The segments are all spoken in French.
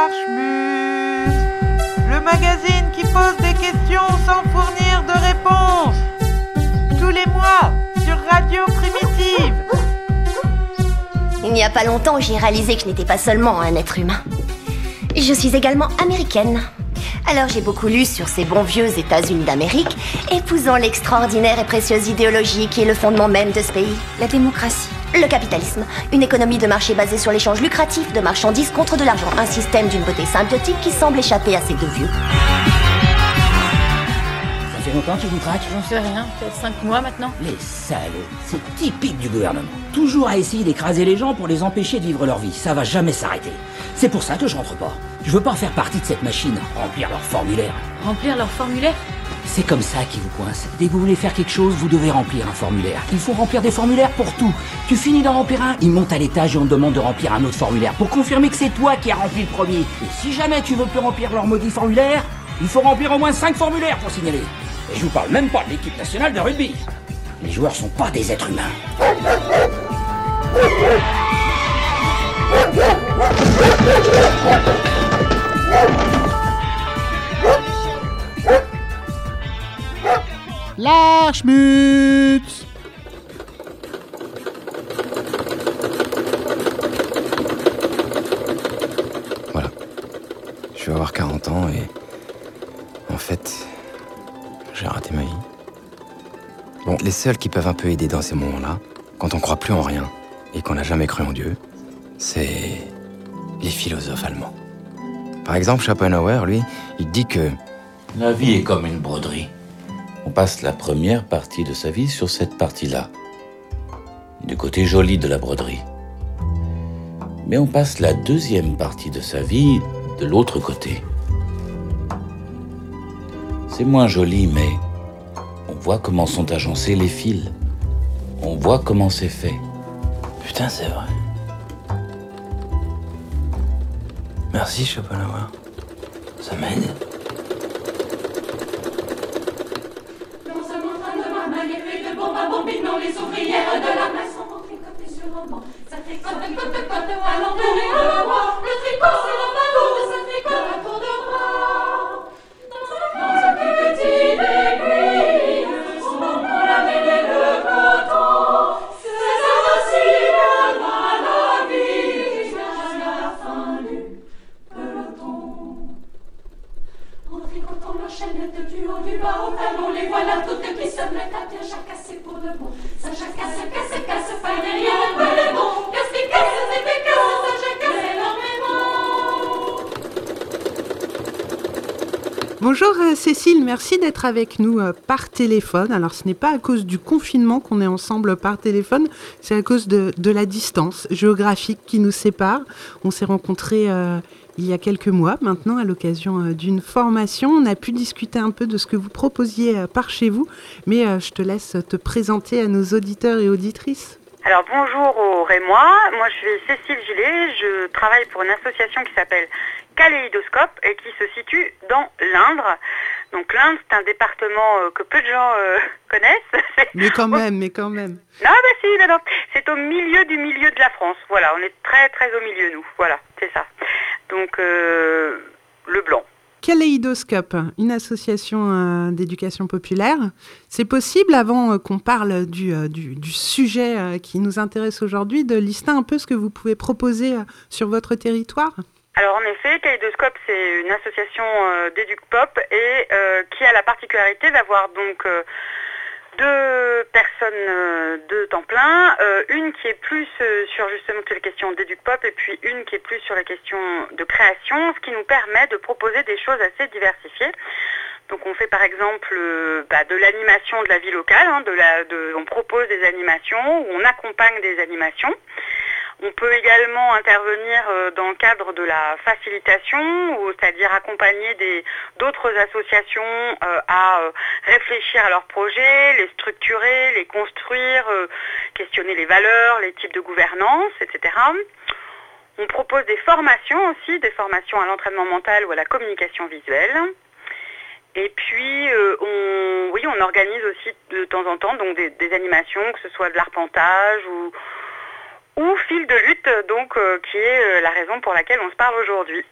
L'Archmus, le magazine qui pose des questions sans fournir de réponses. Tous les mois sur Radio Primitive. Il n'y a pas longtemps, j'ai réalisé que je n'étais pas seulement un être humain. Je suis également américaine. Alors j'ai beaucoup lu sur ces bons vieux États-Unis d'Amérique, épousant l'extraordinaire et précieuse idéologie qui est le fondement même de ce pays, la démocratie. Le capitalisme, une économie de marché basée sur l'échange lucratif de marchandises contre de l'argent, un système d'une beauté symbiotique qui semble échapper à ces deux vieux. Ça fait longtemps qu'ils vous traquent J'en sais rien, peut-être 5 mois maintenant. Les salauds, c'est typique du gouvernement. Toujours à essayer d'écraser les gens pour les empêcher de vivre leur vie. Ça va jamais s'arrêter. C'est pour ça que je rentre pas. Je veux pas faire partie de cette machine, remplir leur formulaire. Remplir leur formulaire? C'est comme ça qu'ils vous coincent. Dès que vous voulez faire quelque chose, vous devez remplir un formulaire. Il faut remplir des formulaires pour tout. Tu finis d'en remplir un, ils montent à l'étage et on te demande de remplir un autre formulaire pour confirmer que c'est toi qui as rempli le premier. Et si jamais tu veux plus remplir leur maudit formulaire, il faut remplir au moins 5 formulaires pour signaler. Et je vous parle même pas de l'équipe nationale de rugby. Les joueurs sont pas des êtres humains. L'Archmutz Voilà. Je vais avoir 40 ans et. En fait. J'ai raté ma vie. Bon, les seuls qui peuvent un peu aider dans ces moments-là, quand on croit plus en rien et qu'on n'a jamais cru en Dieu, c'est. les philosophes allemands. Par exemple, Schopenhauer, lui, il dit que. La vie est comme une broderie. On passe la première partie de sa vie sur cette partie-là, du côté joli de la broderie. Mais on passe la deuxième partie de sa vie de l'autre côté. C'est moins joli, mais on voit comment sont agencés les fils. On voit comment c'est fait. Putain, c'est vrai. Merci, Schopenhauer. Ça m'aide. Avec nous euh, par téléphone. Alors ce n'est pas à cause du confinement qu'on est ensemble par téléphone, c'est à cause de, la distance géographique qui nous sépare. On s'est rencontrés euh, il y a quelques mois maintenant à l'occasion euh, d'une formation. On a pu discuter un peu de ce que vous proposiez par chez vous, mais je te laisse te présenter à nos auditeurs et auditrices. Alors bonjour aux Rémois, moi je suis Cécile Gillet, je travaille pour une association qui s'appelle Kaléidoscope et qui se situe dans l'Indre. Donc l'Indre c'est un département euh, que peu de gens euh, connaissent. Mais quand même, mais quand même. Non bah si, non, non. c'est au milieu du milieu de la France. Voilà, on est très très au milieu nous. Voilà, c'est ça. Donc euh, le blanc. Kaléidoscope, une association euh, d'éducation populaire? C'est possible, avant euh, qu'on parle du, euh, du, du sujet qui nous intéresse aujourd'hui, de lister un peu ce que vous pouvez proposer sur votre territoire? Alors en effet, Kaléidoscope, c'est une association euh, d'éduc-pop et euh, qui a la particularité d'avoir donc euh, deux personnes euh, de temps plein, une qui est plus sur justement toutes les questions d'éduc-pop et puis une qui est plus sur les questions de création, ce qui nous permet de proposer des choses assez diversifiées. Donc on fait par exemple bah, de l'animation de la vie locale, hein, on propose des animations ou on accompagne des animations. On peut également intervenir euh, dans le cadre de la facilitation, c'est-à-dire accompagner d'autres associations euh, à euh, réfléchir à leurs projets, les structurer, les construire, questionner les valeurs, les types de gouvernance, etc. On propose des formations aussi, des formations à l'entraînement mental ou à la communication visuelle. Et puis, on, oui, on organise aussi de temps en temps donc des animations, que ce soit de l'arpentage ou, ou fil de lutte, donc qui est la raison pour laquelle on se parle aujourd'hui.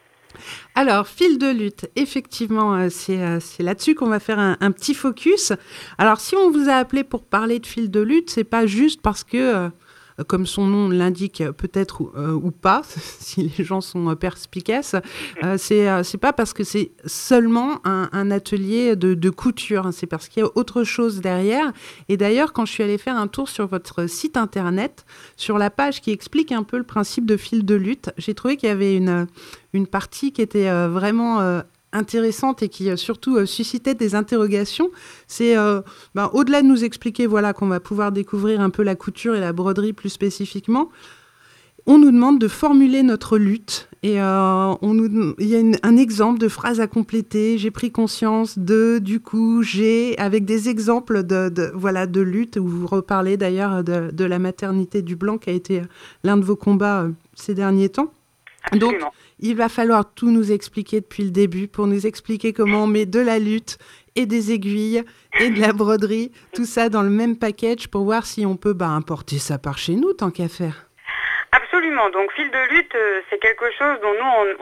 Alors, fil de lutte, effectivement, c'est là-dessus qu'on va faire un, un, petit focus. Alors, si on vous a appelé pour parler de fil de lutte, c'est pas juste parce que comme son nom l'indique peut-être ou, euh, pas, si les gens sont euh, perspicaces, euh, c'est c'est pas parce que c'est seulement un, atelier de, couture, hein, c'est parce qu'il y a autre chose derrière. Et d'ailleurs, quand je suis allée faire un tour sur votre site internet, sur la page qui explique un peu le principe de fil de lutte, j'ai trouvé qu'il y avait une, une partie qui était vraiment intéressante et qui euh, surtout euh, suscitait des interrogations, c'est euh, ben, au-delà de nous expliquer voilà qu'on va pouvoir découvrir un peu la couture et la broderie plus spécifiquement, on nous demande de formuler notre lutte et on nous, il y a un exemple de phrase à compléter. J'ai pris conscience de, du coup, j'ai, avec des exemples de, voilà de lutte où vous reparlez d'ailleurs de, la maternité du blanc qui a été l'un de vos combats ces derniers temps. Donc, il va falloir tout nous expliquer depuis le début pour nous expliquer comment on met de la lutte et des aiguilles et de la broderie, tout ça dans le même package pour voir si on peut bah, importer ça par chez nous tant qu'à faire. Absolument. Donc, fil de lutte, euh, c'est quelque chose dont nous,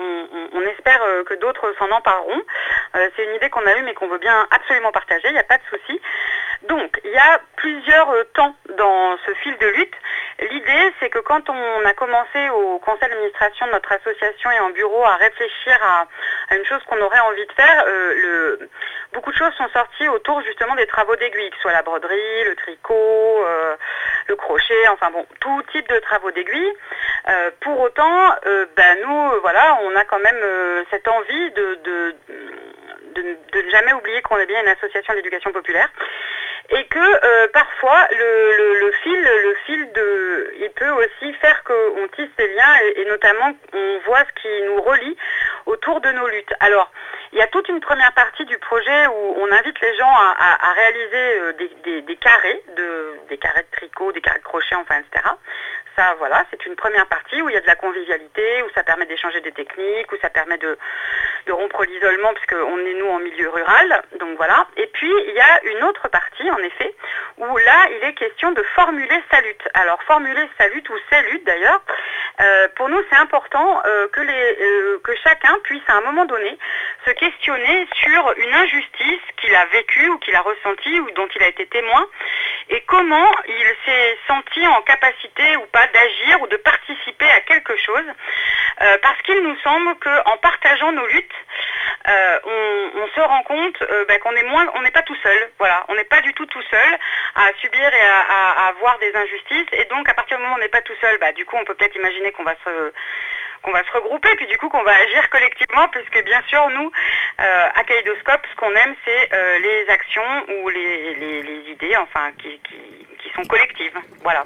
on, espère euh, que d'autres s'en empareront. Euh, c'est une idée qu'on a eue, mais qu'on veut bien absolument partager. Il n'y a pas de souci. Donc, il y a plusieurs temps dans ce fil de lutte. L'idée, c'est que quand on a commencé au conseil d'administration de notre association et en bureau à réfléchir à, une chose qu'on aurait envie de faire, euh, beaucoup de choses sont sorties autour justement des travaux d'aiguille, que ce soit la broderie, le tricot, euh, le crochet, enfin bon, tout type de travaux d'aiguille. Euh, pour autant, ben nous, voilà, on a quand même cette envie de, ne jamais oublier qu'on est bien une association d'éducation populaire et que euh, parfois le, fil, le fil de, il peut aussi faire qu'on tisse des liens et, notamment on voit ce qui nous relie autour de nos luttes. Alors, il y a toute une première partie du projet où on invite les gens à, réaliser euh, des, carrés, de, des carrés de tricot, des carrés de crochet, enfin, etc ça, voilà, c'est une première partie où il y a de la convivialité, où ça permet d'échanger des techniques, où ça permet de, rompre l'isolement, puisqu'on est nous en milieu rural. Donc voilà. Et puis, il y a une autre partie, en effet, où là, il est question de formuler sa lutte. Alors, formuler sa lutte, ou ses luttes d'ailleurs, euh, pour nous, c'est important euh, que, les, euh, que chacun puisse, à un moment donné, se questionner sur une injustice qu'il a vécue ou qu'il a ressentie ou dont il a été témoin, et comment il s'est senti en capacité ou pas d'agir ou de participer à quelque chose, parce qu'il nous semble qu'en partageant nos luttes, on, se rend compte ben, qu'on n'est pas tout seul. Voilà, on n'est pas du tout tout seul à subir et à, avoir des injustices. Et donc, à partir du moment où on n'est pas tout seul, bah, du coup, on peut peut-être imaginer qu'on va se qu'on va se regrouper, puis du coup qu'on va agir collectivement, puisque bien sûr, nous, à Kaleidoscope, ce qu'on aime, c'est les actions ou les, idées, enfin, qui, qui sont collectives. Voilà.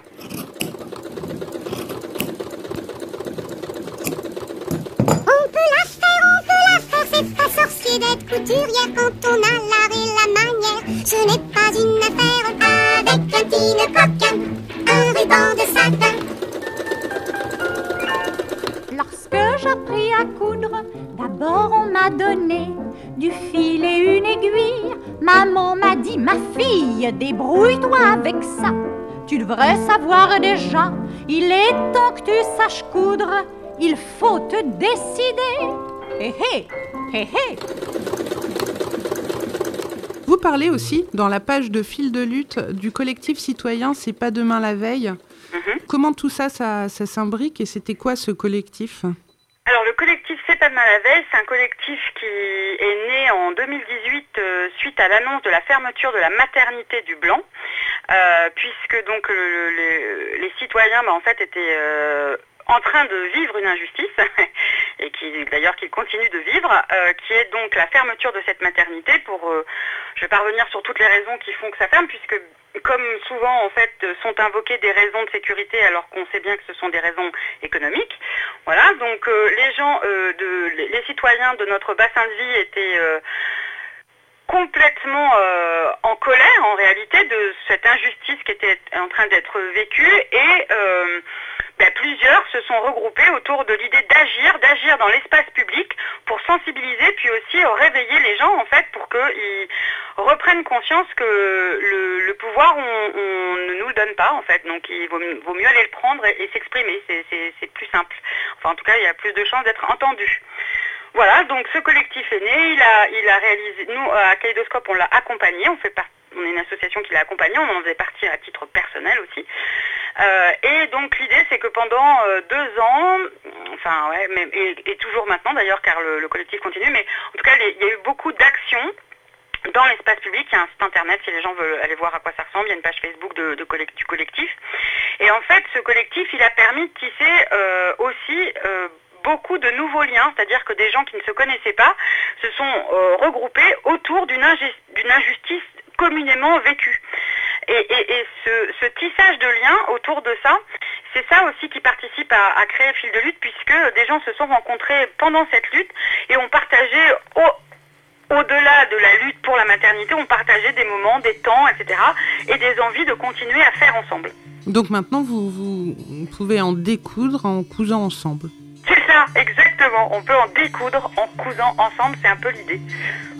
C'est pas sorcier d'être couturière quand on a l'art et la manière. Ce n'est pas une affaire avec un petit coquin, un ruban de satin. Lorsque j'appris à coudre, d'abord on m'a donné du fil et une aiguille. Maman m'a dit, ma fille, débrouille-toi avec ça. Tu devrais savoir déjà, il est temps que tu saches coudre. Il faut te décider. Hé hé vous parlez aussi, dans la page de fil de lutte, du collectif citoyen C'est pas demain la veille. Mhm. Comment tout ça, ça, s'imbrique et c'était quoi ce collectif alors le collectif C'est pas demain la veille, c'est un collectif qui est né en 2018 euh, suite à l'annonce de la fermeture de la maternité du Blanc, euh, puisque donc les citoyens bah, en fait étaient euh, en train de vivre une injustice, et qui d'ailleurs qu'il continue de vivre, euh, qui est donc la fermeture de cette maternité pour, euh, je vais pas revenir sur toutes les raisons qui font que ça ferme, puisque comme souvent en fait sont invoquées des raisons de sécurité alors qu'on sait bien que ce sont des raisons économiques. Voilà, donc euh, les gens, de, les citoyens de notre bassin de vie étaient complètement en colère en réalité de cette injustice qui était en train d'être vécue et ben, plusieurs se sont regroupés autour de l'idée d'agir, d'agir dans l'espace public pour sensibiliser puis aussi euh, réveiller les gens en fait pour qu'ils reprennent conscience que le, pouvoir on, ne nous le donne pas en fait. Donc il vaut, mieux aller le prendre et, s'exprimer. C'est- plus simple. Enfin en tout cas il y a plus de chances d'être entendu. Voilà, donc ce collectif est né, il a, réalisé, nous à Kaleidoscope on l'a accompagné, on fait par- on est une association qui l'a accompagné, on en faisait partie à titre personnel aussi. Euh, et donc l'idée c'est que pendant euh, deux ans, enfin ouais, et, toujours maintenant d'ailleurs car le, le collectif continue, mais en tout cas il y a eu beaucoup d'actions dans l'espace public, il y a un site internet si les gens veulent aller voir à quoi ça ressemble, il y a une page Facebook du collectif. Et en fait, ce collectif, il a permis de tisser euh, aussi beaucoup de nouveaux liens, c'est-à-dire que des gens qui ne se connaissaient pas se sont regroupés autour d'une injustice communément vécue. Et, et- et ce, ce tissage de liens autour de ça, c'est ça aussi qui participe à, à créer Fil de lutte, puisque des gens se sont rencontrés pendant cette lutte et ont partagé au, au-delà de la lutte pour la maternité, on partageait des moments, des temps, etc. et des envies de continuer à faire ensemble. Donc maintenant, vous, vous pouvez en découdre en cousant ensemble. C'est ça, exactement. On peut en découdre en cousant ensemble, c'est un peu l'idée.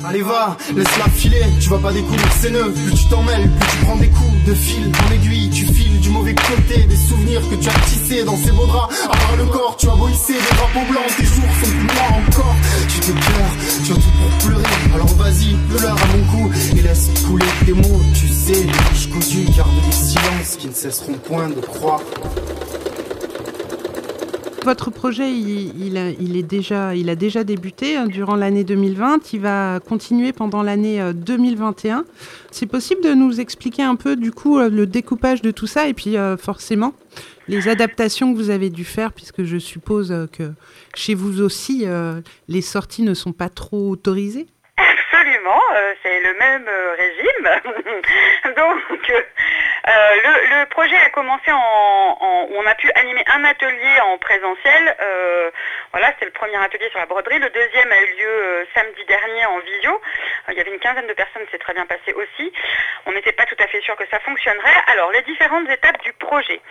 Allez va, laisse-la filer, tu vas pas découdre ces nœuds Plus tu t'en mêles, plus tu prends des coups de fil. En aiguille Tu files du mauvais côté. Des souvenirs que tu as tissés dans ces beaux draps À part le corps, tu as beau hisser des drapeaux blancs. Tes jours sont plus noirs encore. Tu te pleures, tu as tout pour pleurer. Alors vas-y, pleure à mon cou et laisse couler tes mots. Tu sais, les cousues gardent des silences qui ne cesseront point de croire Votre projet, il, a, est déjà, il a déjà débuté hein, durant l'année 2020. Il va continuer pendant l'année euh, 2021. C'est possible de nous expliquer un peu, du coup, euh, le découpage de tout ça et puis euh, forcément les adaptations que vous avez dû faire, puisque je suppose euh, que chez vous aussi, euh, les sorties ne sont pas trop autorisées? Absolument, euh, c'est le même euh, régime. Donc, euh, le, projet a commencé en, On a pu animer un atelier en présentiel. euh, voilà, c'était le premier atelier sur la broderie. Le deuxième a eu lieu euh, samedi dernier en visio. Il y avait une quinzaine de personnes, c'est très bien passé aussi. On n'était pas tout à fait sûr que ça fonctionnerait. Alors, les différentes étapes du projet.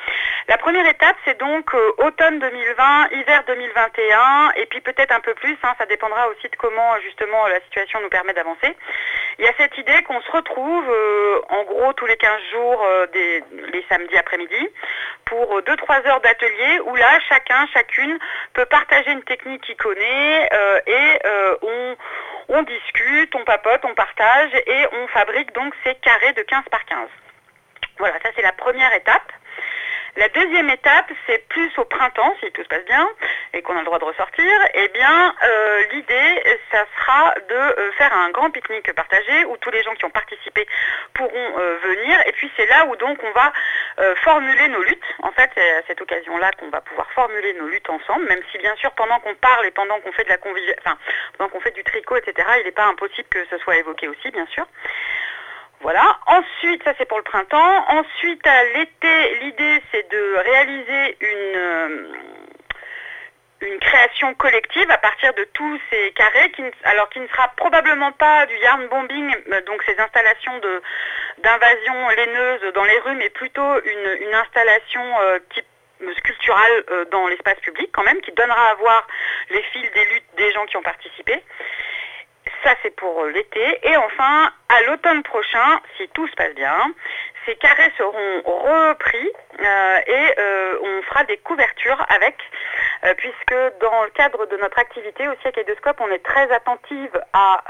La première étape, c'est donc automne 2020, hiver 2021, et puis peut-être un peu plus, hein, ça dépendra aussi de comment justement la situation nous permet d'avancer. Il y a cette idée qu'on se retrouve euh, en gros tous les 15 jours euh, les samedis après-midi pour 2-3 heures d'atelier où là, chacun, chacune peut partager une technique qu'il connaît euh, et euh, on discute, on papote, on partage et on fabrique donc ces carrés de 15 par 15. Voilà, ça c'est la première étape. La deuxième étape, c'est plus au printemps, si tout se passe bien, et qu'on a le droit de ressortir, eh bien, euh, l'idée, ça sera de euh, faire un grand pique-nique partagé où tous les gens qui ont participé pourront euh, venir. Et puis, c'est là où donc on va formuler nos luttes. En fait, c'est à cette occasion-là qu'on va pouvoir formuler nos luttes ensemble, même si bien sûr, pendant qu'on parle et pendant qu'on fait de la convivi- enfin, pendant qu'on fait du tricot, etc., il n'est pas impossible que ce soit évoqué aussi, bien sûr. Voilà. Ensuite, ça c'est pour le printemps. Ensuite, à l'été, l'idée c'est de réaliser une, euh, création collective à partir de tous ces carrés, alors qui ne sera probablement pas du yarn bombing, euh, donc ces installations d'invasion laineuse dans les rues, mais plutôt une, une installation euh, type sculpturale dans l'espace public quand même, qui donnera à voir les fils des luttes des gens qui ont participé. Ça, c'est pour l'été. Et enfin, à l'automne prochain, si tout se passe bien, ces carrés seront repris euh, et euh, on fera des couvertures avec, euh, puisque dans le cadre de notre activité aussi à Kaidoscope, on est très attentive à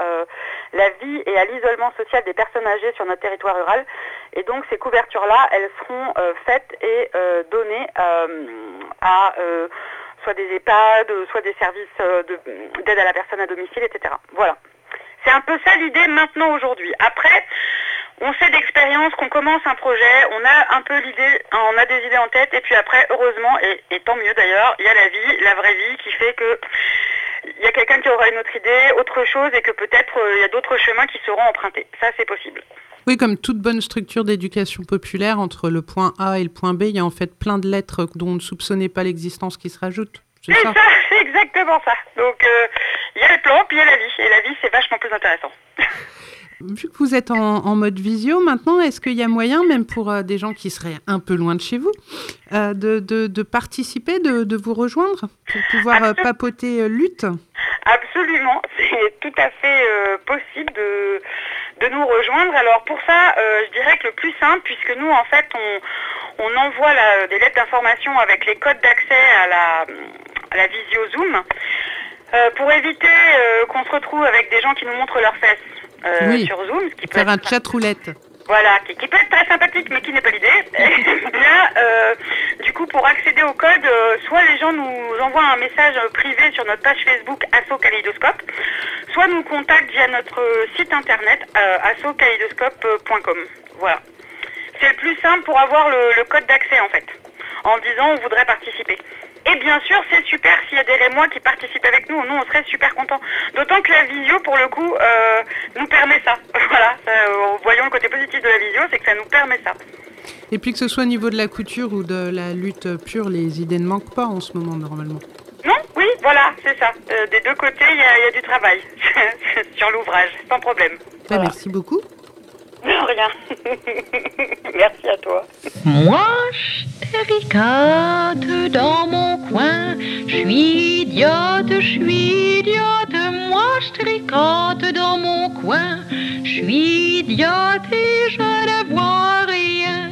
la vie et à l'isolement social des personnes âgées sur notre territoire rural. Et donc ces couvertures-là, elles seront faites et données à soit des EHPAD, soit des services euh, de- d'aide à la personne à domicile, etc. Voilà. C'est un peu ça l'idée maintenant aujourd'hui. Après, on sait d'expérience qu'on commence un projet, on a un peu l'idée, on a des idées en tête, et puis après, heureusement, et, et tant mieux d'ailleurs, il y a la vie, la vraie vie, qui fait que il y a quelqu'un qui aura une autre idée, autre chose, et que peut-être euh, il y a d'autres chemins qui seront empruntés. Ça, c'est possible. Oui, comme toute bonne structure d'éducation populaire, entre le point A et le point B, il y a en fait plein de lettres dont on ne soupçonnait pas l'existence qui se rajoutent. C'est ça ça, c'est exactement ça. Donc, euh, il y a le plan, puis il y a la vie, et la vie, c'est vachement plus intéressant. Vu que vous êtes en, en mode visio maintenant, est-ce qu'il y a moyen, même pour euh, des gens qui seraient un peu loin de chez vous, euh, de, de- de participer, de, de vous rejoindre pour pouvoir papoter lutte? Absolument, c'est tout à fait possible de, de nous rejoindre. Alors pour ça, euh, je dirais que le plus simple, puisque nous en fait on, on envoie la- des lettres d'information avec les codes d'accès à la, à la visio Zoom, euh, pour éviter euh, qu'on se retrouve avec des gens qui nous montrent leurs fesses Oui. sur Zoom, ce qui peut Faire un chat roulette. Voilà, qui, qui peut être très sympathique, mais qui n'est pas l'idée. Là, euh, du coup, pour accéder au code, euh, soit les gens nous envoient un message euh, privé sur notre page Facebook Asso Kaléidoscope, soit nous contactent via notre site internet euh, assokaléidoscope.com. Voilà. C'est le plus simple pour avoir le, le code d'accès en fait, en disant on voudrait participer. Et bien sûr, c'est super s'il y a des Rémois qui participent avec nous, nous on serait super contents. D'autant que la visio, pour le coup, euh, nous permet ça. Voilà, ça, euh, voyons le côté positif de la visio, c'est que ça nous permet ça. Et puis que ce soit au niveau de la couture ou de la lutte pure, les idées ne manquent pas en ce moment normalement. Non Oui, voilà, c'est ça. Euh, des deux côtés, il y, a- il y a du travail sur l'ouvrage, sans problème. Bah, Merci beaucoup. Rien. Merci à toi. Moi, je ricote dans mon coin. Je suis idiote, je suis idiote. Moi, je tricote dans mon coin. Je suis idiote et je ne vois rien.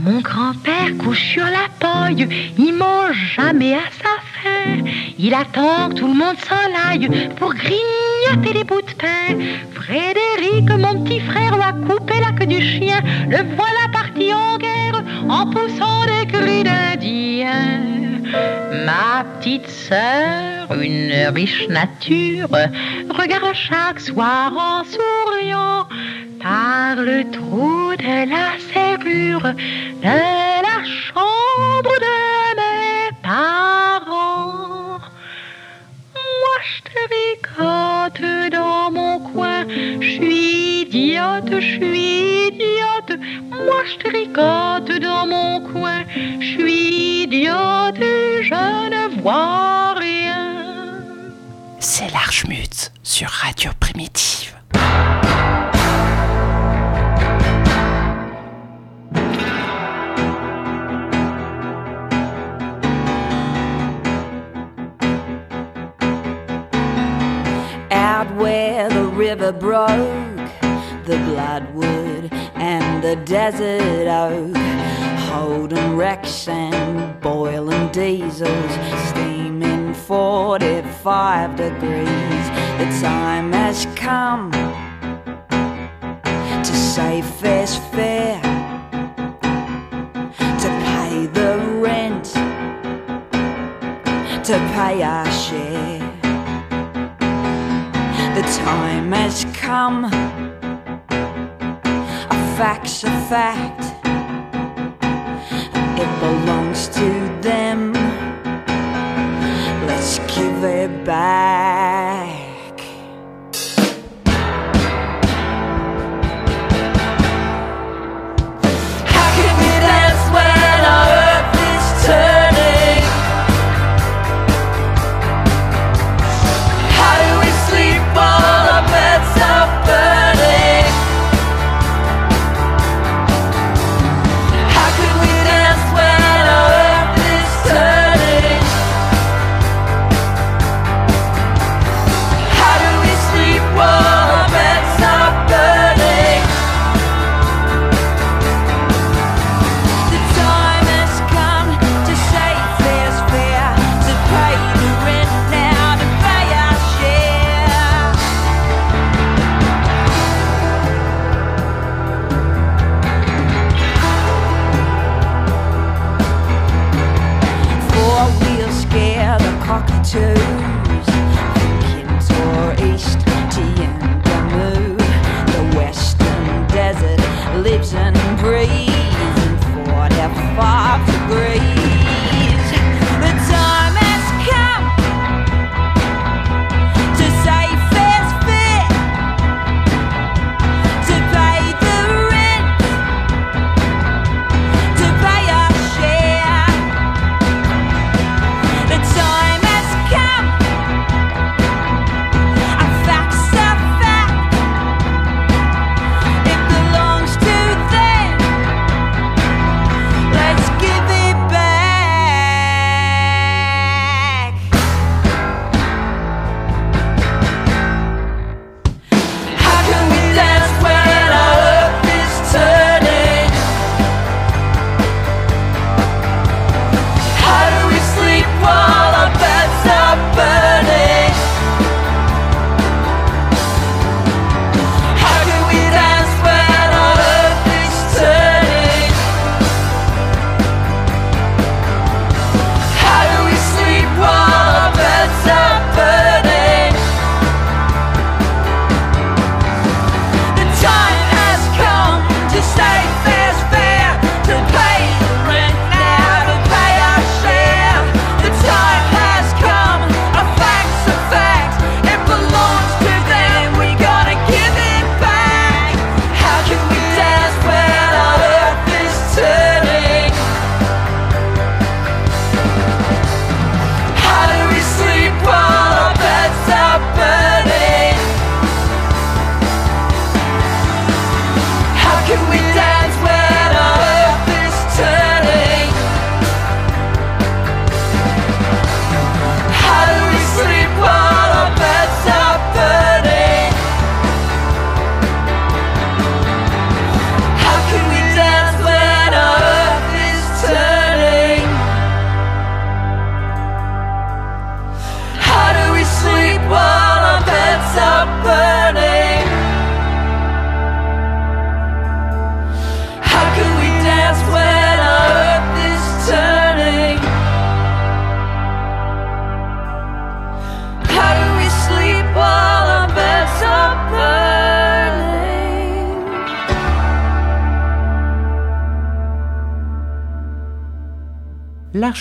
Mon grand-père couche sur la paille, il mange jamais à sa faim. Il attend que tout le monde s'en aille pour grignoter des bouts de pain. Frédéric, mon petit frère, lui a coupé la queue du chien. Le voilà parti en guerre en poussant des cris d'Indien. Ma petite sœur, une riche nature, regarde chaque soir en souriant par le trou de la serrure de la chambre de mes parents. Moi, je tricote dans mon coin. Je suis idiote, je suis idiote. Moi, je tricote dans mon coin. Je suis idiote je ne vois rien. C'est l'Archmutz sur Radio Primitive. River broke, the bloodwood and the desert oak, holding wrecks and boiling diesels, steaming 45 degrees. The time has come to say fair's fair, to pay the rent, to pay our share. The time has come. A fact's a fact. It belongs to them. Let's give it back.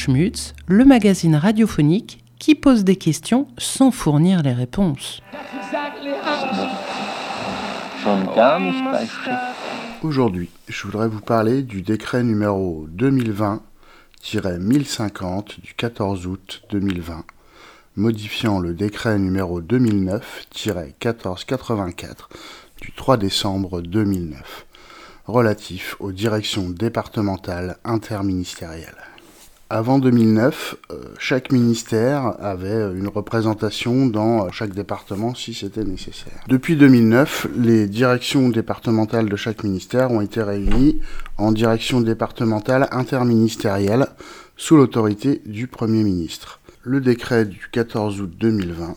Le magazine radiophonique qui pose des questions sans fournir les réponses. Aujourd'hui, je voudrais vous parler du décret numéro 2020-1050 du 14 août 2020, modifiant le décret numéro 2009-1484 du 3 décembre 2009, relatif aux directions départementales interministérielles. Avant 2009, euh, chaque ministère avait une représentation dans euh, chaque département si c'était nécessaire. Depuis 2009, les directions départementales de chaque ministère ont été réunies en direction départementale interministérielle sous l'autorité du Premier ministre. Le décret du 14 août 2020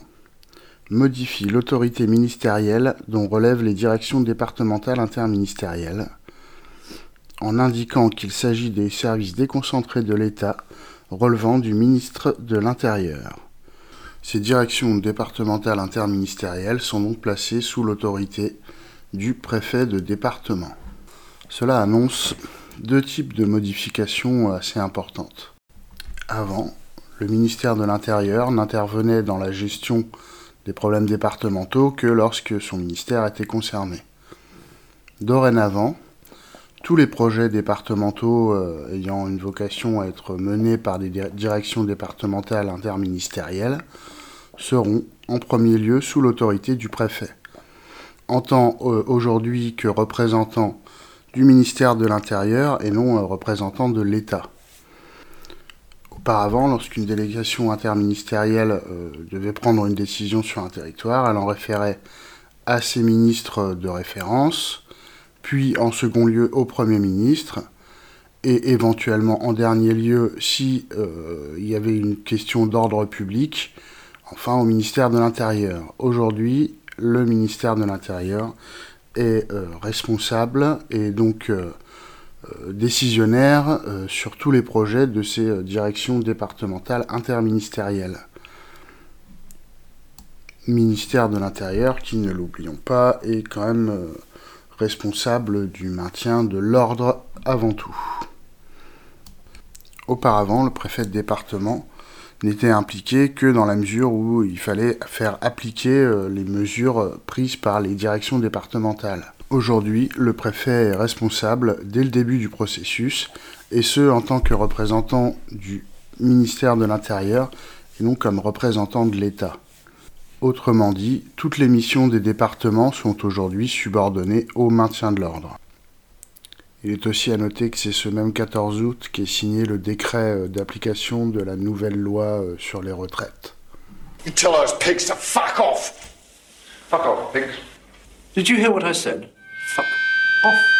modifie l'autorité ministérielle dont relèvent les directions départementales interministérielles en indiquant qu'il s'agit des services déconcentrés de l'État relevant du ministre de l'Intérieur. Ces directions départementales interministérielles sont donc placées sous l'autorité du préfet de département. Cela annonce deux types de modifications assez importantes. Avant, le ministère de l'Intérieur n'intervenait dans la gestion des problèmes départementaux que lorsque son ministère était concerné. Dorénavant, tous les projets départementaux euh, ayant une vocation à être menés par des dir- directions départementales interministérielles seront en premier lieu sous l'autorité du préfet. En tant euh, aujourd'hui que représentant du ministère de l'Intérieur et non euh, représentant de l'État. Auparavant, lorsqu'une délégation interministérielle devait prendre une décision sur un territoire, elle en référait à ses ministres de référence, puis en second lieu au Premier ministre, et éventuellement en dernier lieu, si euh, il y avait une question d'ordre public, enfin au ministère de l'Intérieur. Aujourd'hui, le ministère de l'Intérieur est euh, responsable et donc euh, décisionnaire sur tous les projets de ces directions départementales interministérielles. Ministère de l'Intérieur qui, ne l'oublions pas, est quand même responsable du maintien de l'ordre avant tout. Auparavant, le préfet de département n'était impliqué que dans la mesure où il fallait faire appliquer euh, les mesures prises par les directions départementales. Aujourd'hui, le préfet est responsable dès le début du processus, et ce en tant que représentant du ministère de l'Intérieur et non comme représentant de l'État. Autrement dit, toutes les missions des départements sont aujourd'hui subordonnées au maintien de l'ordre. Il est aussi à noter que c'est ce même 14 août qu'est signé le décret euh, d'application de la nouvelle loi euh, sur les retraites. You tell those pigs to fuck off. Fuck off, pigs. Did you hear what I said? Fuck off.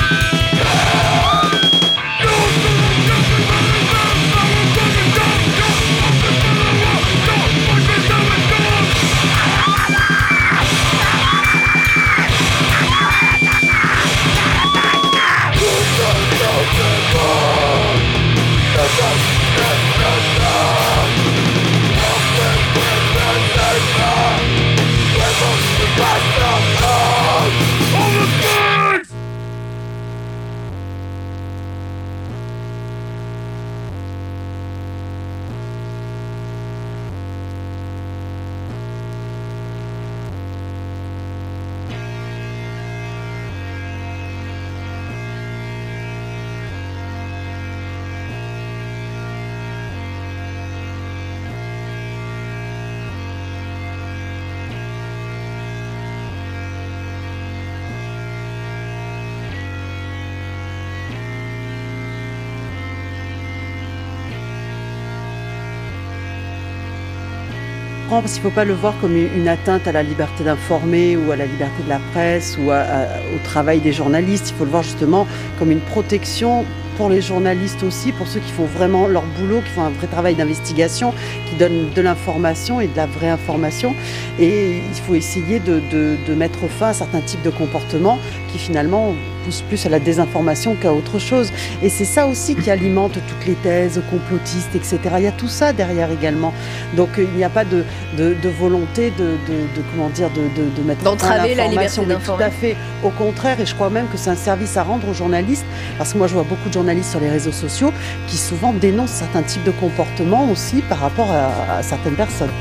parce qu'il ne faut pas le voir comme une atteinte à la liberté d'informer ou à la liberté de la presse ou au travail des journalistes. Il faut le voir justement comme une protection pour les journalistes aussi, pour ceux qui font vraiment leur boulot, qui font un vrai travail d'investigation, qui donnent de l'information et de la vraie information. Et il faut essayer de, de- de mettre fin à certains types de comportements qui finalement poussent plus à la désinformation qu'à autre chose. Et c'est ça aussi qui alimente toutes les thèses complotistes, etc. Il y a tout ça derrière également. Donc il n'y a pas de, de, de volonté de, de- comment dire de, mettre fin à D'entraver la liberté d'informer. Tout à fait. Au contraire, et je crois même que c'est un service à rendre aux journalistes, parce que moi je vois beaucoup de journalistes sur les réseaux sociaux qui souvent dénoncent certains types de comportements aussi par rapport à, à certaines personnes.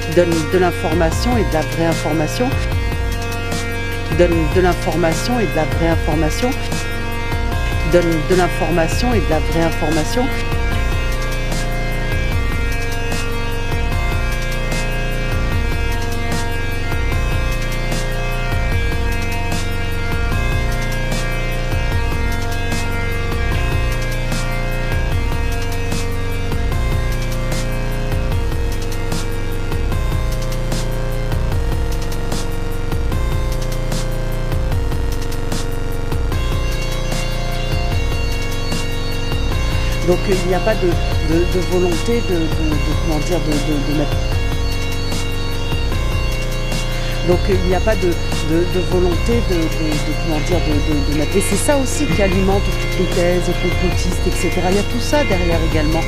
Qui donnent de l'information et de la vraie information. Qui donnent de l'information et de la vraie information. Qui donnent de l'information et de la vraie information. Donc euh, il n'y a pas de, volonté de, mettre. Donc il n'y a pas de, volonté de, comment de mettre. Et c'est ça aussi qui alimente toutes les thèses complotistes, etc. Il y a tout ça derrière également.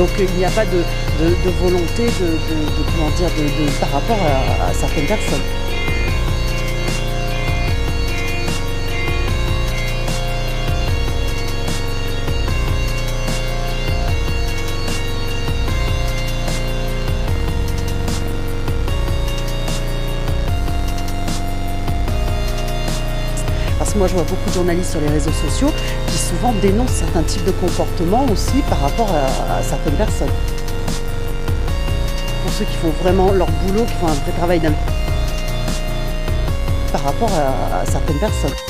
Donc il n'y a pas de, de- volonté de, comment dire de, par rapport à certaines personnes. Parce que moi, je vois beaucoup de journalistes sur les réseaux sociaux qui souvent dénoncent certains types de comportements aussi par rapport à, certaines personnes. Pour ceux qui font vraiment leur boulot, qui font un vrai travail par rapport à certaines personnes.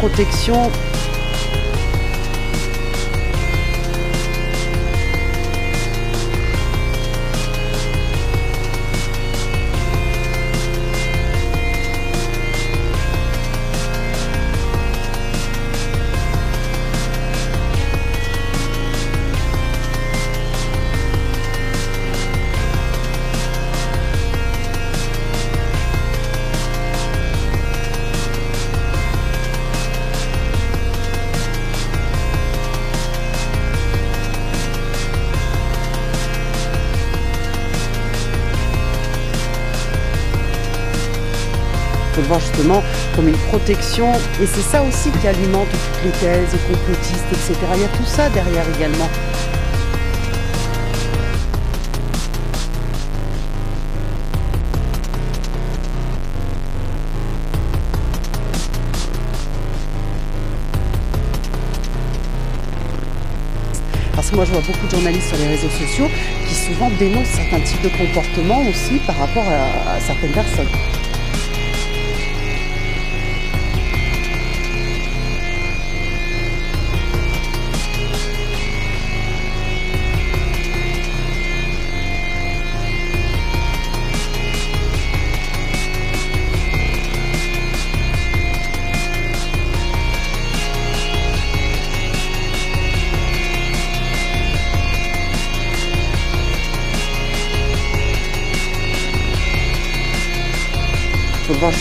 Protection Et c'est ça aussi qui alimente toutes les thèses complotistes, etc. Il y a tout ça derrière également. Parce que moi, je vois beaucoup de journalistes sur les réseaux sociaux qui souvent dénoncent certains types de comportements aussi par rapport à certaines personnes.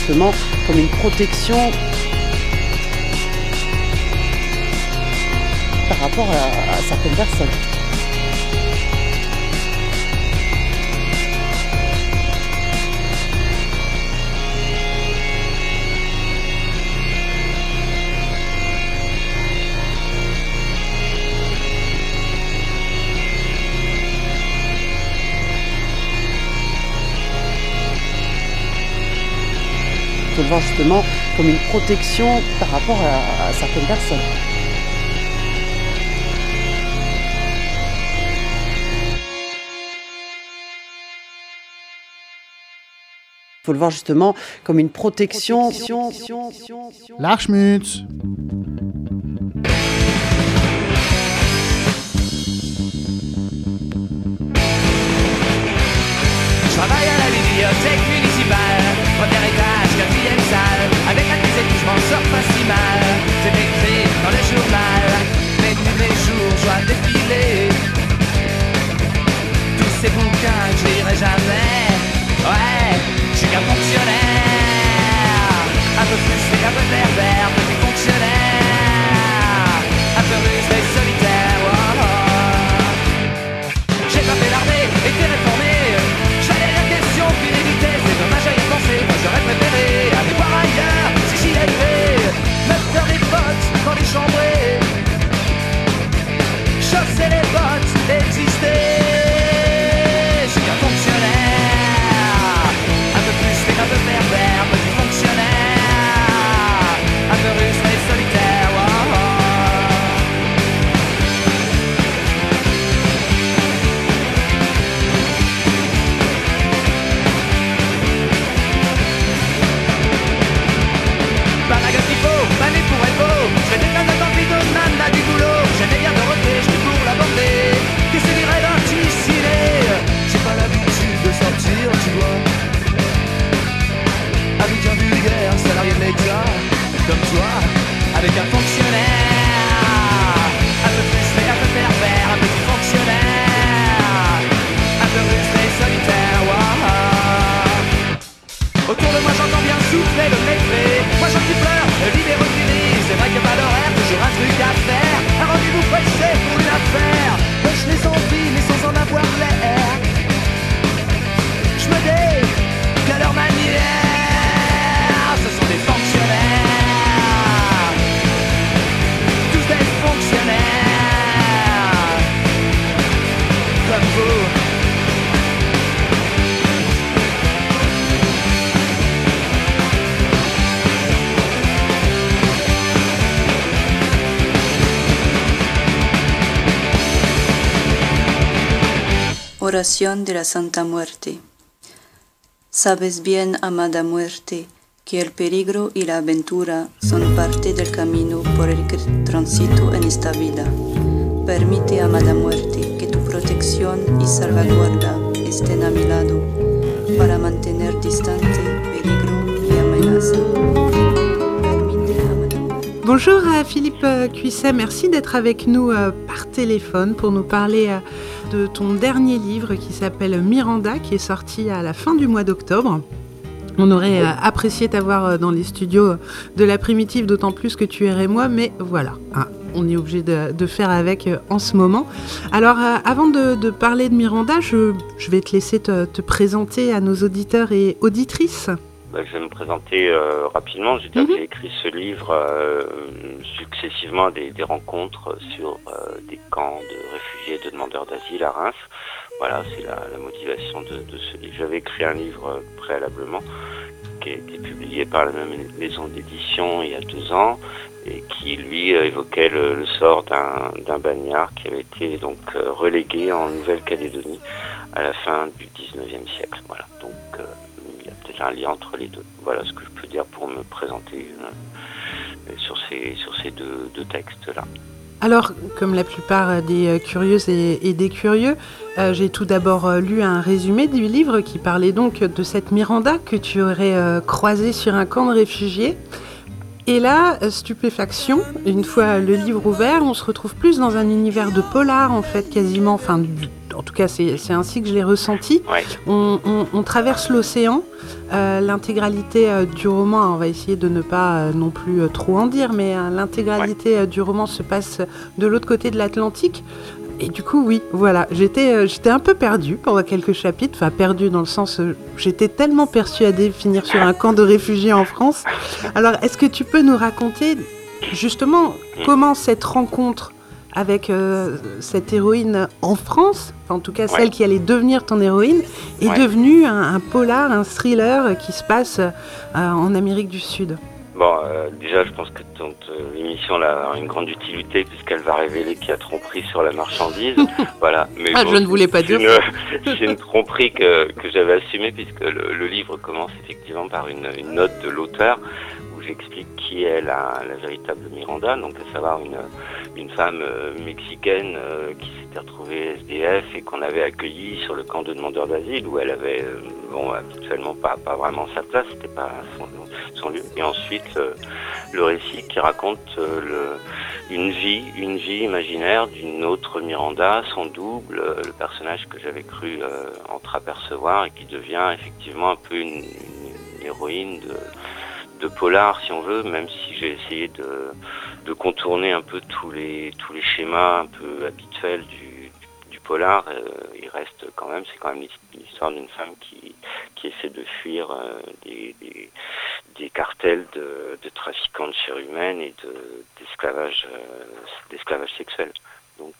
comme une protection par rapport à certaines personnes. Faut le voir justement comme une protection par rapport à, certaines personnes. Il faut le voir justement comme une protection. Je De la Santa Muerte. Sabes bien, amada muerte, que el peligro y la aventura son parte del camino por el que transito en esta vida. Permite, amada muerte, que tu protección y salvaguarda estén a mi lado para mantener distante peligro y amenaza. Bonjour à Philippe euh, Cuisset, merci d'être avec nous euh, par téléphone pour nous parler euh, de ton dernier livre qui s'appelle Miranda, qui est sorti à la fin du mois d'octobre. On aurait euh, apprécié t'avoir euh, dans les studios de la primitive, d'autant plus que tu es moi, mais voilà, hein, on est obligé de, de faire avec euh, en ce moment. Alors, euh, avant de, de parler de Miranda, je, je vais te laisser te, te présenter à nos auditeurs et auditrices. Bah, je vais me présenter euh, rapidement. J'ai Mhm. j'ai écrit ce livre euh, successivement des, des rencontres sur euh, des camps de réfugiés, de demandeurs d'asile à Reims. Voilà, c'est la, la motivation de, de ce livre. J'avais écrit un livre préalablement qui a été publié par la même maison d'édition il y a deux ans et qui lui évoquait le, le sort d'un bagnard qui avait été donc relégué en Nouvelle-Calédonie à la fin du 19e siècle. Voilà, donc peut-être un lien entre les deux. Voilà ce que je peux dire pour me présenter euh, sur ces, sur ces deux, textes-là. Alors, comme la plupart des euh, curieuses et, des curieux, euh, j'ai tout d'abord euh, lu un résumé du livre qui parlait donc de cette Miranda que tu aurais euh, croisée sur un camp de réfugiés. Et là, euh, stupéfaction, une fois le livre ouvert, on se retrouve plus dans un univers de polar en fait, quasiment, enfin, en tout cas c'est ainsi que je l'ai ressenti. On, on- on traverse l'océan, euh, l'intégralité euh, du roman, on va essayer de ne pas euh, non plus trop en dire, mais l'intégralité du roman se passe de l'autre côté de l'Atlantique. Et du coup, oui, voilà, j'étais j'étais un peu perdue pendant quelques chapitres, enfin perdue dans le sens, j'étais tellement persuadée de finir sur un camp de réfugiés en France. Alors, est-ce que tu peux nous raconter justement comment cette rencontre avec euh, cette héroïne en France, en tout cas celle qui allait devenir ton héroïne, est Ouais. devenue un, un polar, un thriller qui se passe euh, en Amérique du Sud Bon, euh, déjà, je pense que ton- ton émission là, a une grande utilité puisqu'elle va révéler qu'il y a tromperie sur la marchandise. voilà. Mais Ah, bon, je ne voulais pas dire une- C'est une tromperie que, que j'avais assumée puisque le, le livre commence effectivement par une, une note de l'auteur où j'explique qui est la, la véritable Miranda, donc à savoir une, une femme euh, mexicaine euh, qui s'était retrouvée SDF et qu'on avait accueillie sur le camp de demandeurs d'asile où elle avait, euh, bon, actuellement pas, pas vraiment sa place, c'était pas son, son lieu. Et ensuite, le récit qui raconte le, une vie, une vie imaginaire d'une autre Miranda, son double, le personnage que j'avais cru euh, entreapercevoir et qui devient effectivement un peu une, une héroïne de, de polar, si on veut, même si j'ai essayé de, contourner un peu tous les tous les schémas un peu habituels du polar. euh, il reste quand même, c'est quand même l'histoire d'une femme qui qui essaie de fuir euh, des, des cartels de, de trafiquants de chair humaine et de d'esclavage euh, d'esclavage sexuel. Donc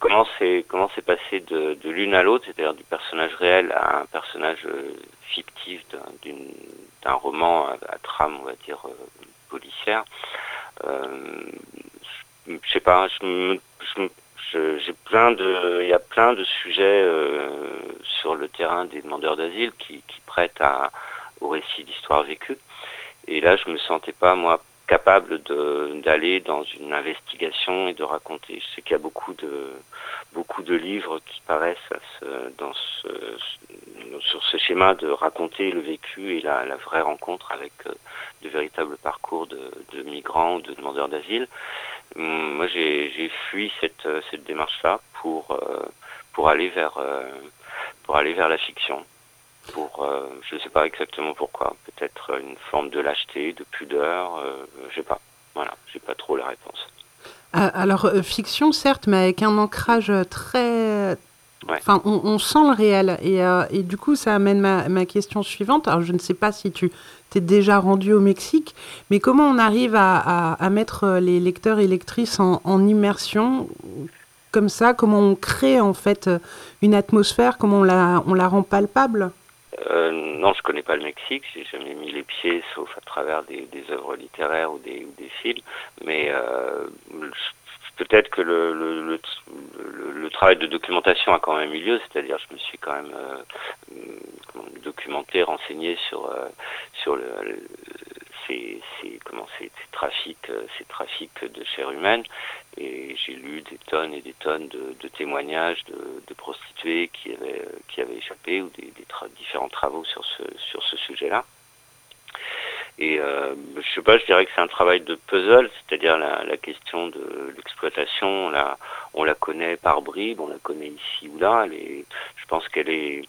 comment c'est comment c'est passé de, de l'une à l'autre, c'est-à-dire du personnage réel à un personnage fictif d'un roman à, trame, on va dire policière. Je sais pas, je me- je me- j'ai plein de, il y a plein de sujets euh, sur le terrain des demandeurs d'asile qui, qui prêtent à, au récit d'histoire vécue. Et là, je me sentais pas moi capable d'aller dans une investigation et de raconter. Je sais qu'il y a beaucoup de beaucoup de livres qui paraissent dans ce, sur ce schéma de raconter le vécu et la, la vraie rencontre avec euh, de véritables parcours de, de migrants ou de demandeurs d'asile. Hum, Moi, j'ai fui cette, cette démarche-là pour, euh, pour, aller vers, euh, pour aller vers la fiction. Pour, euh, je ne sais pas exactement pourquoi. Peut-être une forme de lâcheté, de pudeur, euh, je sais pas. Voilà, j'ai pas trop la réponse. Euh, alors, euh, fiction, certes, mais avec un ancrage très. Enfin, on, on sent le réel. Et, euh, et du coup, ça amène ma, ma question suivante. Alors, je ne sais pas si tu t'es déjà rendu au Mexique, mais comment on arrive à, à- à mettre les lecteurs et lectrices en, en immersion comme ça? Comment on crée, en fait, une atmosphère? Comment on la, on la rend palpable? Euh, non, je connais pas le Mexique. J'ai jamais mis les pieds, sauf à travers des, œuvres littéraires ou des, ou des films. Mais euh, peut-être que le, le, le, le- travail de documentation a quand même eu lieu. C'est-à-dire, je me suis quand même euh, documenté, renseigné sur euh, sur le, ces, comment ces trafics, euh, ces trafics de chair humaine. Et j'ai lu des tonnes et des tonnes de, témoignages de, prostituées qui avaient, euh, qui avaient échappé ou des, différents travaux sur ce, sur ce sujet-là. Et euh, je sais pas, je dirais que c'est un travail de puzzle, c'est-à-dire la, question de l'exploitation, on la, on la connaît par bribes, on la connaît ici ou là. Je pense qu'elle est,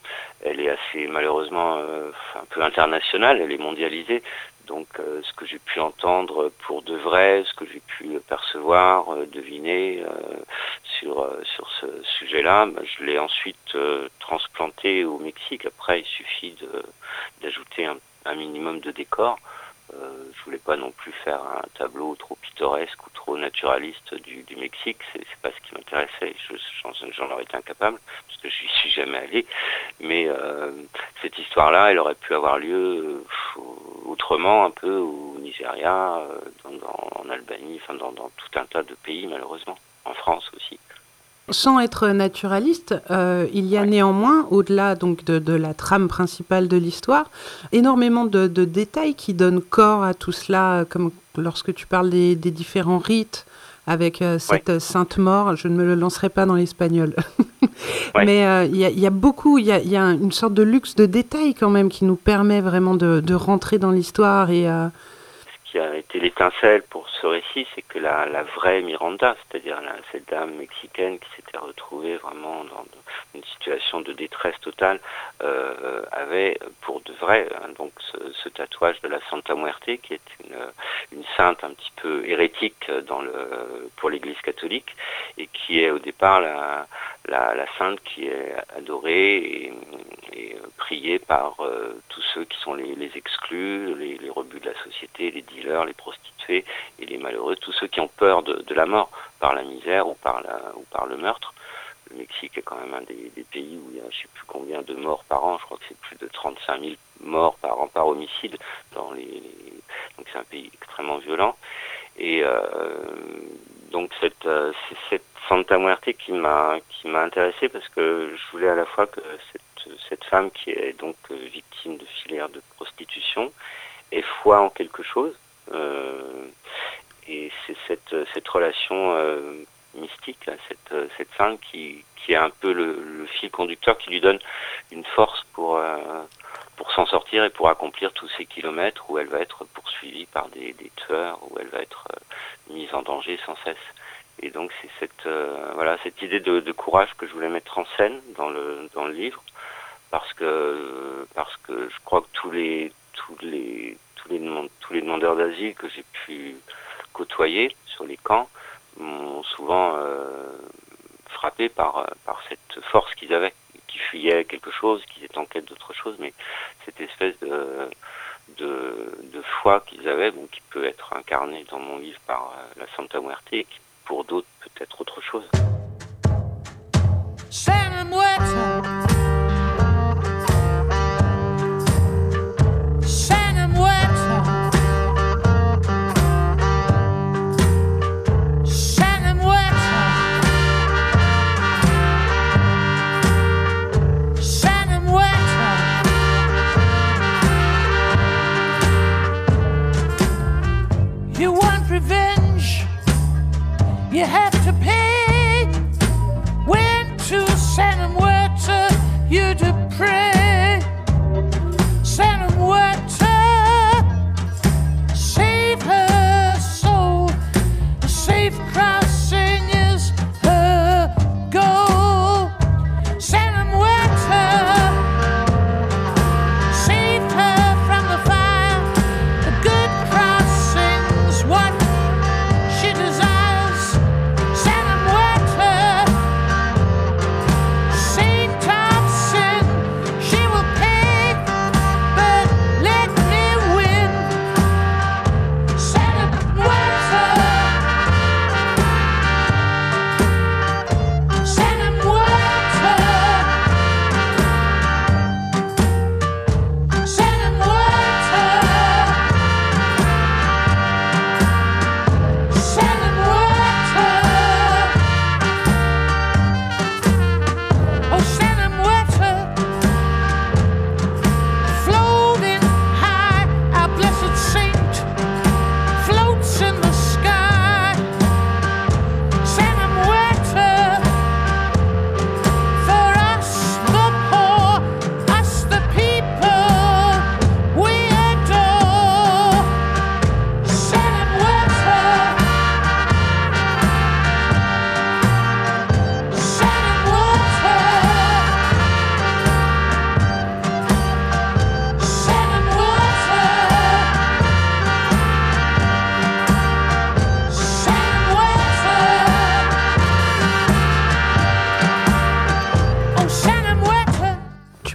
elle est assez malheureusement euh, un peu internationale, elle est mondialisée. Donc euh, ce que j'ai pu entendre pour de vrai, ce que j'ai pu percevoir, euh, deviner euh, sur euh, sur ce sujet-là, bah, je l'ai ensuite euh, transplanté au Mexique. Après, il suffit d'ajouter un, un minimum de décor. Euh, je voulais pas non plus faire un tableau trop pittoresque ou trop naturaliste du, du Mexique. C'est c'est pas ce qui m'intéressait. Je- J'en j'en aurais été incapable parce que j'y suis jamais allé. Mais euh, cette histoire-là, elle aurait pu avoir lieu euh, autrement, un peu au Nigeria, euh, dans, dans- en Albanie, enfin dans, dans tout un tas de pays malheureusement, en France aussi. Sans être naturaliste, euh, il y a néanmoins, au-delà donc de, de la trame principale de l'histoire, énormément de, de détails qui donnent corps à tout cela, comme lorsque tu parles des, des différents rites avec euh, cette euh, sainte mort, je ne me le lancerai pas dans l'espagnol. Mais euh, il y, a- il y a beaucoup, il y a, il y a une sorte de luxe de détails quand même qui nous permet vraiment de, de rentrer dans l'histoire et qui a été l'étincelle pour ce récit, c'est que la, la vraie Miranda, c'est-à-dire cette dame mexicaine qui s'était retrouvée vraiment dans une situation de détresse totale, euh, avait pour de vrai hein, donc ce, ce tatouage de la Santa Muerte, qui est une, une sainte un petit peu hérétique dans le, pour l'Église catholique, et qui est au départ la, la, la sainte qui est adorée et, et euh, priée par euh, tous ceux qui sont les, les exclus, les, les rebuts de la société, les dealers, les prostituées et les malheureux, tous ceux qui ont peur de, de la mort par la misère ou par, la, ou par le meurtre. Le Mexique est quand même un des, des pays où il y a je sais plus combien de morts par an, je crois que c'est plus de 35 000 morts par an par homicide. Dans les, les- Donc c'est un pays extrêmement violent. Et euh, donc cette, euh, cette Santa Muerte qui m'a qui m'a intéressé parce que je voulais à la fois que cette, cette femme qui est donc euh, victime de filières de prostitution ait foi en quelque chose. Euh, et c'est cette, cette relation euh, mystique, cette, cette sainte qui, qui est un peu le, fil conducteur qui lui donne une force pour, pour s'en sortir et pour accomplir tous ces kilomètres où elle va être poursuivie par des, tueurs, où elle va être mise en danger sans cesse. Et donc c'est cette euh, voilà cette idée de, courage que je voulais mettre en scène dans le dans le livre. Parce que parce que je crois que tous les tous les tous les tous les demandeurs d'asile que j'ai pu côtoyer sur les camps m'ont souvent euh, frappé par par cette force qu'ils avaient qui fuyaient quelque chose qui étaient en quête d'autre chose. Mais cette espèce de de, de foi qu'ils avaient qui peut être incarnée dans mon livre par euh, la Santa Muerte pour d'autres peut être autre chose You have to pay.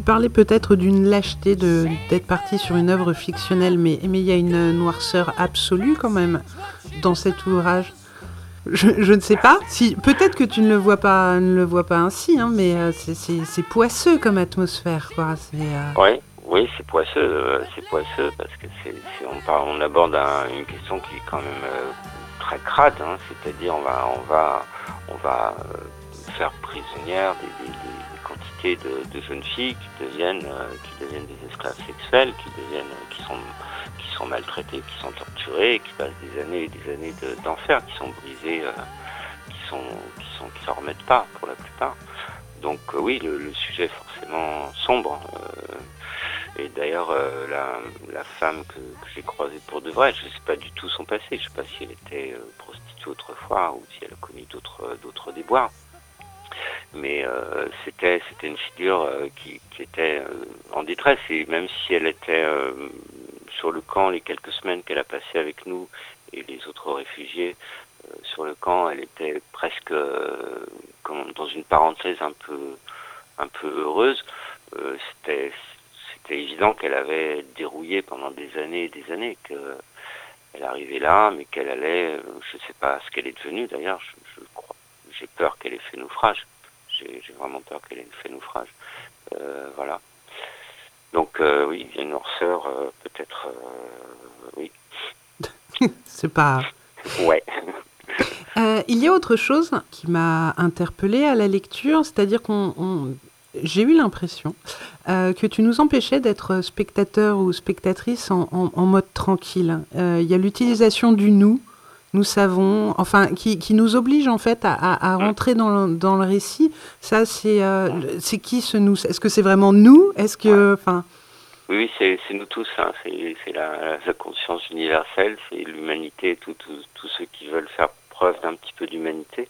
Parlais peut-être d'une lâcheté d'être parti sur une œuvre fictionnelle, mais il y a une noirceur absolue quand même dans cet ouvrage. Je, ne sais pas peut-être que tu ne le vois pas ne le vois pas ainsi, hein, mais euh, c'est- poisseux comme atmosphère, euh, Oui, oui, c'est poisseux, euh, poisseux parce que on, aborde un- une question qui est quand même très crade, hein, c'est-à-dire on va, faire prisonnière des- de, jeunes filles qui deviennent, euh, qui deviennent des esclaves sexuels, qui deviennent, qui sont, qui sont maltraitées, qui sont torturées, qui passent des années et des années de- d'enfer, qui sont brisées, euh, qui sont, qui sont, qui s'en remettent pas pour la plupart. Donc euh, oui, le, sujet est forcément sombre. euh, et d'ailleurs, euh, euh, la, femme que, que j'ai croisée pour de vrai. Je ne sais pas du tout son passé. Je ne sais pas si elle était euh, prostituée autrefois ou si elle a d'autres d'autres déboires. Mais euh, c'était c'était une figure euh, qui, était euh, en détresse et même si elle était sur le camp les quelques semaines qu'elle a passées avec nous et les autres réfugiés sur le camp, elle était presque dans une parenthèse un peu un peu heureuse. C'était c'était évident qu'elle avait dérouillé pendant des années et des années que elle arrivait là, mais qu'elle allait, je ne sais pas ce qu'elle est devenue d'ailleurs. J'ai peur qu'elle ait fait naufrage. J'ai vraiment peur qu'elle ait fait naufrage. Euh, voilà. Donc euh, oui, il y a une noirceur, euh, peut-être, oui, C'est pas. ouais. Il y a autre chose qui m'a interpellée à la lecture, c'est-à-dire qu'on, on- j'ai eu l'impression que tu nous empêchais d'être spectateur ou spectatrice en, en- en mode tranquille. Il y a l'utilisation du nous, nous savons, enfin, qui, qui nous oblige en fait à, à- à rentrer dans le, dans le récit. Ça, c'est, euh, c'est qui ce nous? Est-ce que c'est vraiment nous? Est-ce que, enfin, Oui, oui, c'est nous tous, hein. c'est la, la conscience universelle, c'est l'humanité, tout- tout- tous ceux qui veulent faire preuve d'un petit peu d'humanité.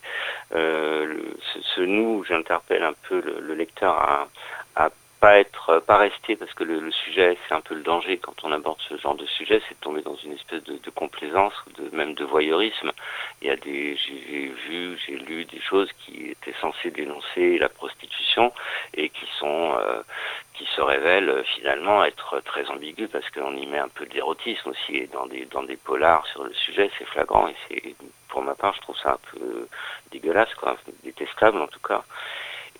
Euh, ce, ce nous, j'interpelle un peu le, le lecteur à, à pas être, pas rester, parce que le, sujet, c'est un peu le danger quand on aborde ce genre de sujet, c'est de tomber dans une espèce de, complaisance de, même de voyeurisme. Il y a des, j'ai vu, j'ai lu des choses qui étaient censées dénoncer la prostitution et qui sont euh, qui se révèlent euh, finalement être très ambiguës parce qu'on y met un peu d'érotisme aussi et dans des dans des polars sur le sujet c'est flagrant et c'est pour ma part je trouve ça un peu dégueulasse quoi détestable en tout cas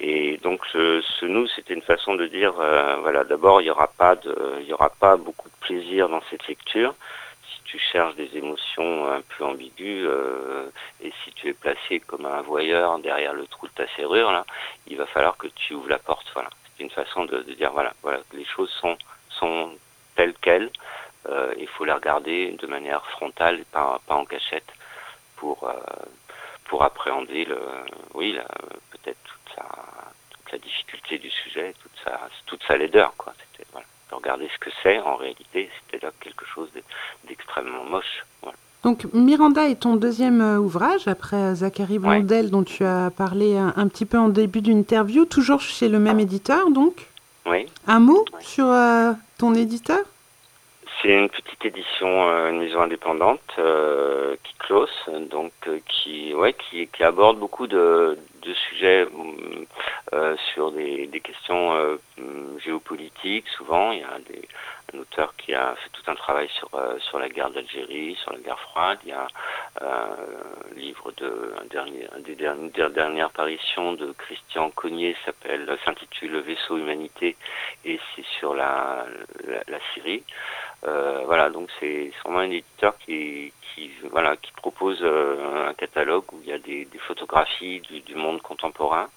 et donc ce, ce nous c'était une façon de dire euh, voilà d'abord il y aura pas de il y aura pas beaucoup de plaisir dans cette lecture. Si tu cherches des émotions un peu ambiguës euh, et si tu es placé comme un voyeur derrière le trou de ta serrure là il va falloir que tu ouvres la porte voilà. C'est une façon de, de dire voilà voilà les choses sont sont telles quelles. Euh, il faut les regarder de manière frontale et pas pas en cachette pour euh, pour appréhender le oui peut-être toute la toute la difficulté du sujet toute sa toute sa laideur quoi. C'était voilà. De regarder ce que c'est en réalité c'était là quelque chose de- d'extrêmement moche voilà. Donc Miranda est ton deuxième euh, ouvrage après euh, Zachary Blondel dont tu as parlé un, un petit peu en début d'interview, toujours chez le même éditeur donc? oui. Un mot sur euh, ton éditeur? C'est une petite édition, euh, une maison indépendante euh, qui close, donc euh, qui, ouais, qui, qui aborde beaucoup de, de sujets hum, euh, sur des, des questions euh, hum, géopolitiques. Souvent, il y a des, un auteur qui a fait tout un travail sur euh, sur la guerre d'Algérie, sur la guerre froide. Il y a un livre de un dernier, un des de Christian Cognier s'appelle s'intitule Le vaisseau humanité et c'est sur la, la Syrie. Euh, voilà, donc c'est vraiment un éditeur qui, qui, voilà, qui propose euh, un catalogue où il y a des, des photographies du, du monde contemporain,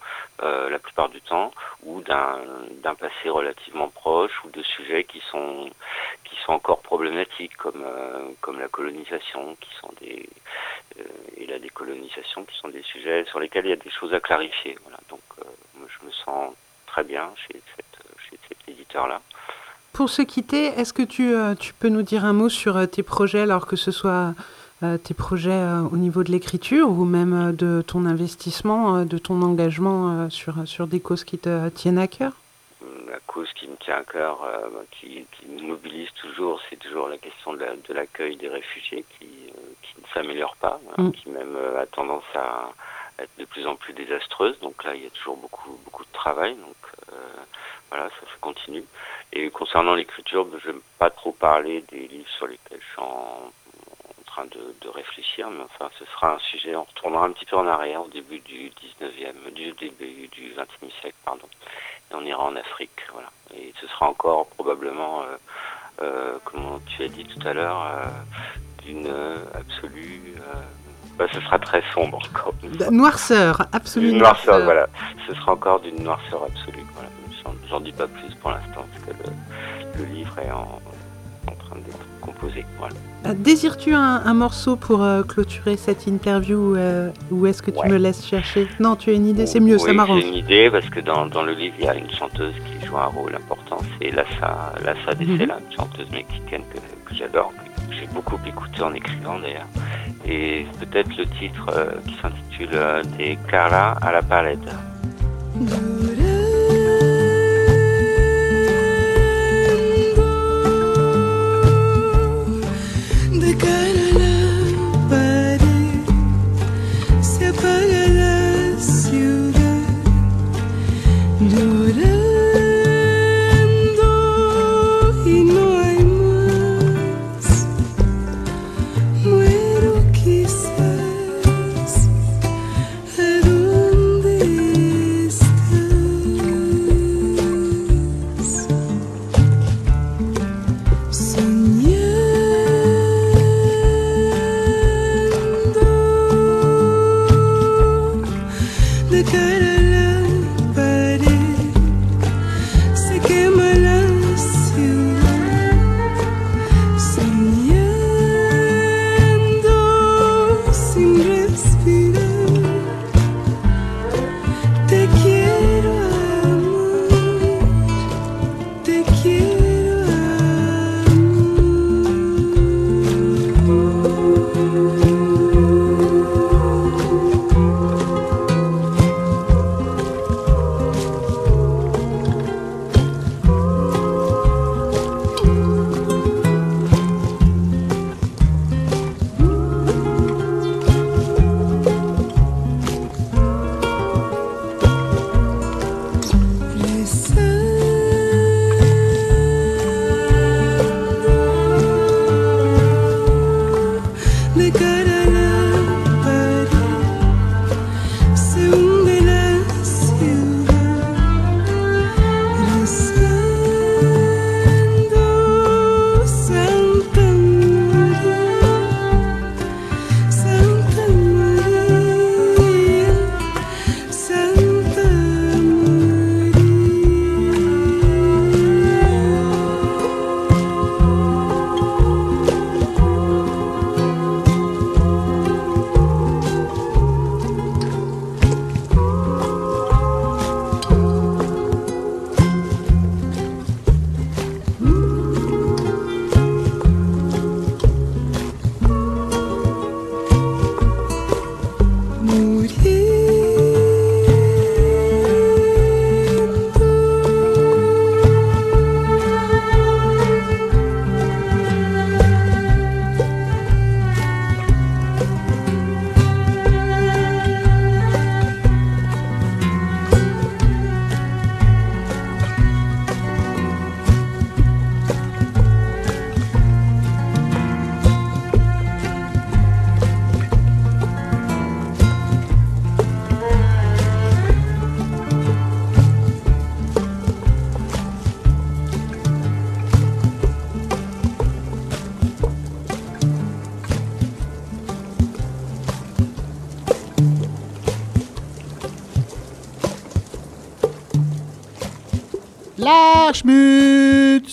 euh, la plupart du temps, ou d'un passé relativement proche, ou de sujets qui sont, qui sont encore problématiques, comme, comme la colonisation, qui sont des, et la décolonisation, qui sont des sujets sur lesquels il y a des choses à clarifier. Voilà, donc moi, je me sens très bien chez, cette, chez cet éditeur-là. Pour se quitter, est-ce que tu, euh, tu peux nous dire un mot sur euh, tes projets, alors que ce soit euh, tes projets au niveau de l'écriture ou même de ton investissement, de ton engagement sur, sur des causes qui te tiennent à cœur? La cause qui me tient à cœur, euh, qui, qui me mobilise toujours, c'est toujours la question de la- de l'accueil des réfugiés qui, euh, qui ne s'améliore pas, hein, Mm. qui même euh, a tendance à être de plus en plus désastreuse. Donc là, il y a toujours beaucoup, beaucoup de travail. Donc voilà, ça se continue. Et concernant l'écriture, ben, je n'aime pas trop parler des livres sur lesquels je suis en, train de, réfléchir, mais enfin, ce sera un sujet, on retournera un petit peu en arrière, au début du 19e, du début du 20e siècle, pardon. Et on ira en Afrique, voilà. Et ce sera encore probablement, euh, euh, comme tu as dit tout à l'heure, euh, d'une euh, absolue bah, ce sera très sombre encore. Noirceur, absolument. Noirceur, voilà. Ce sera encore d'une noirceur absolue. Voilà. J'en dis pas plus pour l'instant, parce que le, livre est en, en train d'être composé. Voilà. Euh, désires-tu un, morceau pour euh, clôturer cette interview euh, ou est-ce que tu me laisses chercher? Non, tu as une idée, c'est mieux, oui, ça m'arrange. J'ai une idée parce que dans, le livre, il y a une chanteuse qui joue un rôle important, c'est Lassa, Lassa Dessela, mhm. une chanteuse mexicaine que, j'adore, j'ai beaucoup écouté en écrivant d'ailleurs. Et peut-être le titre euh, qui s'intitule euh, Des Cara à la palette. Lachschmidt.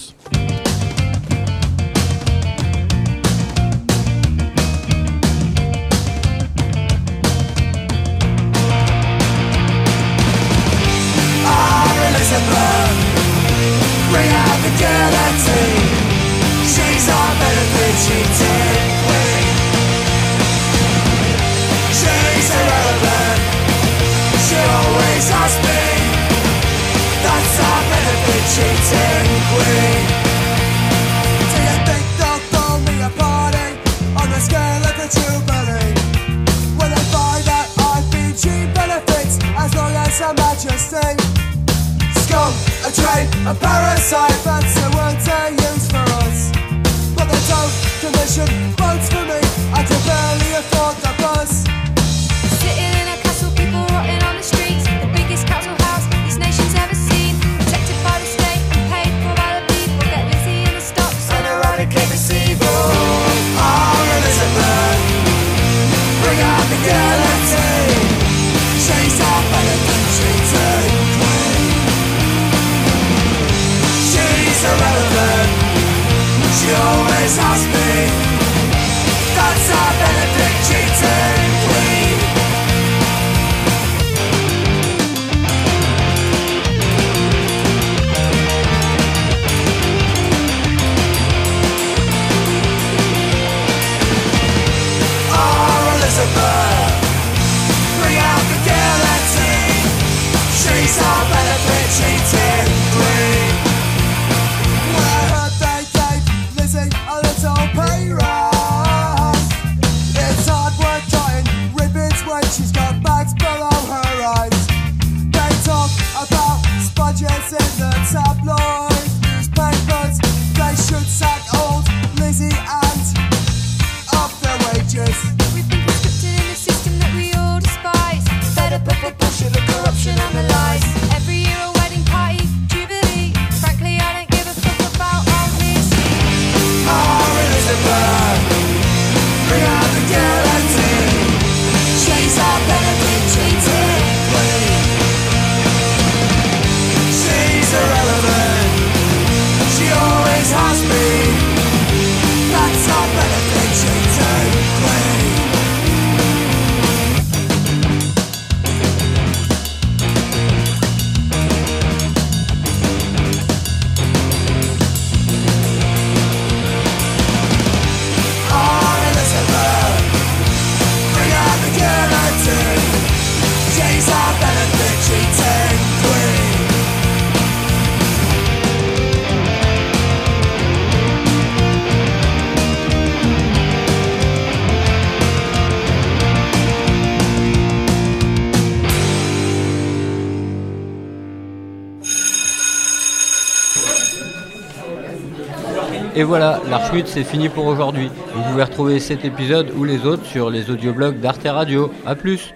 Voilà, l'Archmut c'est fini pour aujourd'hui. Vous pouvez retrouver cet épisode ou les autres sur les audioblogs d'Arte Radio. A plus